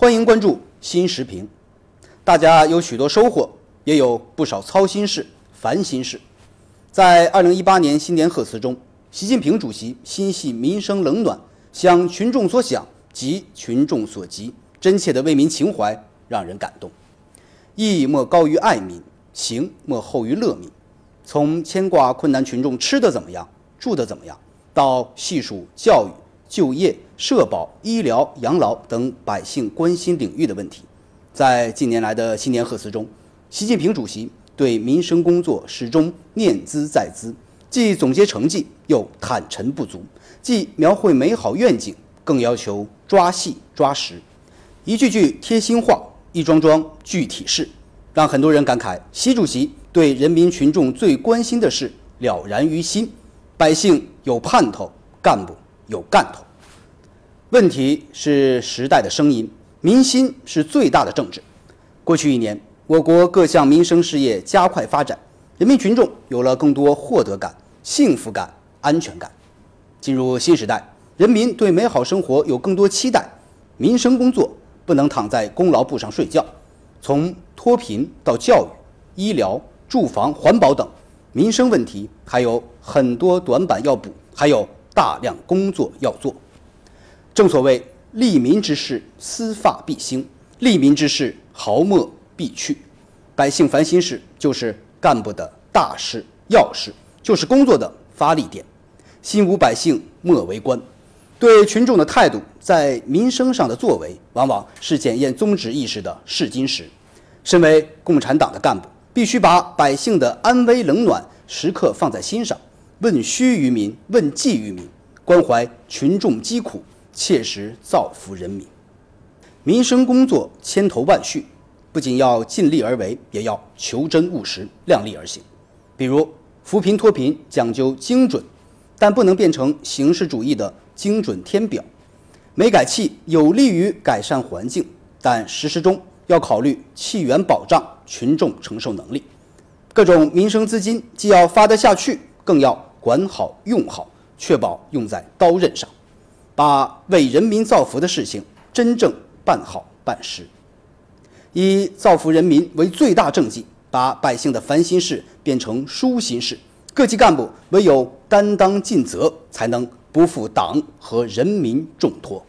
欢迎关注新时评。大家有许多收获，也有不少操心事、烦心事。在二零一八年新年贺词中，习近平主席心系民生冷暖，想群众所想，急群众所急，真切的为民情怀让人感动。义莫高于爱民，行莫厚于乐民。从牵挂困难群众吃的怎么样、住的怎么样，到细数教育、就业、社保、医疗、养老等百姓关心领域的问题，在近年来的新年贺词中，习近平主席对民生工作始终念兹在兹，既总结成绩，又坦陈不足；既描绘美好愿景，更要求抓细抓实，一句句贴心话，一桩桩具体事，让很多人感慨：习主席。对人民群众最关心的事了然于心，百姓有盼头，干部有干头。问题是时代的声音，民心是最大的政治。过去一年，我国各项民生事业加快发展，人民群众有了更多获得感、幸福感、安全感。进入新时代，人民对美好生活有更多期待，民生工作不能躺在功劳簿上睡觉。从脱贫到教育、医疗。住房、环保等民生问题还有很多短板要补，还有大量工作要做。正所谓利民之事，丝发必兴；利民之事，毫末必去。百姓烦心事就是干部的大事要事，就是工作的发力点。心无百姓，莫为官。对群众的态度，在民生上的作为，往往是检验宗旨意识的试金石。身为共产党的干部。必须把百姓的安危冷暖时刻放在心上，问需于民，问计于民，关怀群众疾苦，切实造福人民。民生工作千头万绪，不仅要尽力而为，也要求真务实、量力而行。比如扶贫脱贫讲究精准，但不能变成形式主义的精准填表。煤改气有利于改善环境，但实施中。要考虑气源保障、群众承受能力，各种民生资金既要发得下去，更要管好用好，确保用在刀刃上，把为人民造福的事情真正办好办实，以造福人民为最大政绩，把百姓的烦心事变成舒心事。各级干部唯有担当尽责，才能不负党和人民重托。